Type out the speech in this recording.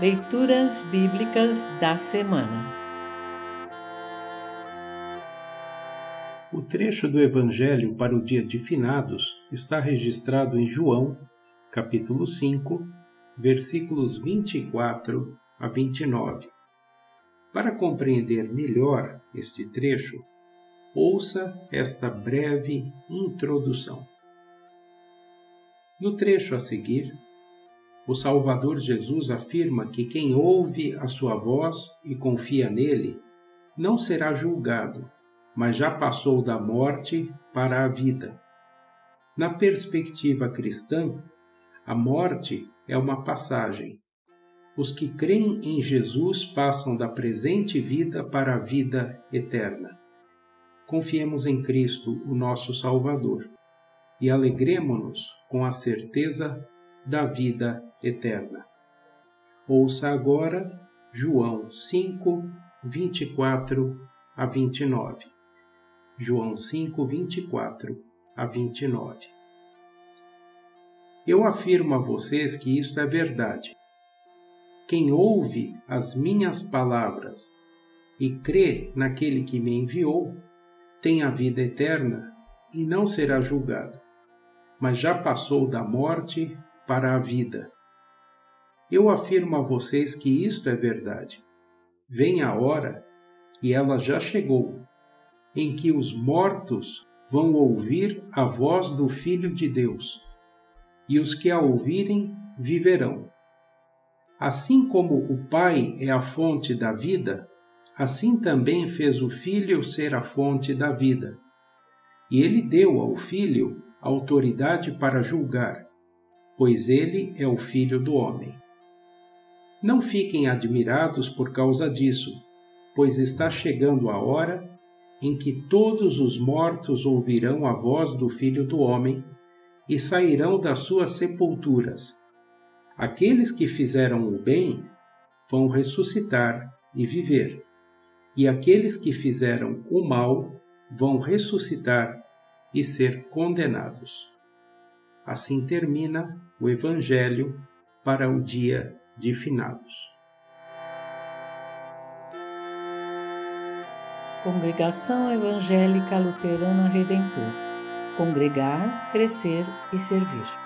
Leituras Bíblicas da Semana O trecho do Evangelho para o dia de Finados está registrado em João, capítulo 5, versículos 24 a 29. Para compreender melhor este trecho, ouça esta breve introdução. No trecho a seguir, o Salvador Jesus afirma que quem ouve a sua voz e confia nele não será julgado, mas já passou da morte para a vida. Na perspectiva cristã, a morte é uma passagem. Os que creem em Jesus passam da presente vida para a vida eterna. Confiemos em Cristo, o nosso Salvador, e alegremo-nos com a certeza da vida eterna. Ouça agora João 5, 24 a 29. João 5, 24 a 29. Eu afirmo a vocês que isto é verdade. Quem ouve as minhas palavras e crê naquele que me enviou, tem a vida eterna e não será julgado, mas já passou da morte para a vida. Eu afirmo a vocês que isto é verdade. Vem a hora, e ela já chegou, em que os mortos vão ouvir a voz do Filho de Deus, e os que a ouvirem viverão. Assim como o Pai é a fonte da vida, assim também fez o Filho ser a fonte da vida. E ele deu ao Filho autoridade para julgar, pois ele é o Filho do homem. Não fiquem admirados por causa disso, pois está chegando a hora em que todos os mortos ouvirão a voz do Filho do Homem e sairão das suas sepulturas. Aqueles que fizeram o bem vão ressuscitar e viver, e aqueles que fizeram o mal vão ressuscitar e ser condenados. Assim termina o Evangelho para o dia de finados. Congregação Evangélica Luterana Redentor Congregar, Crescer e Servir.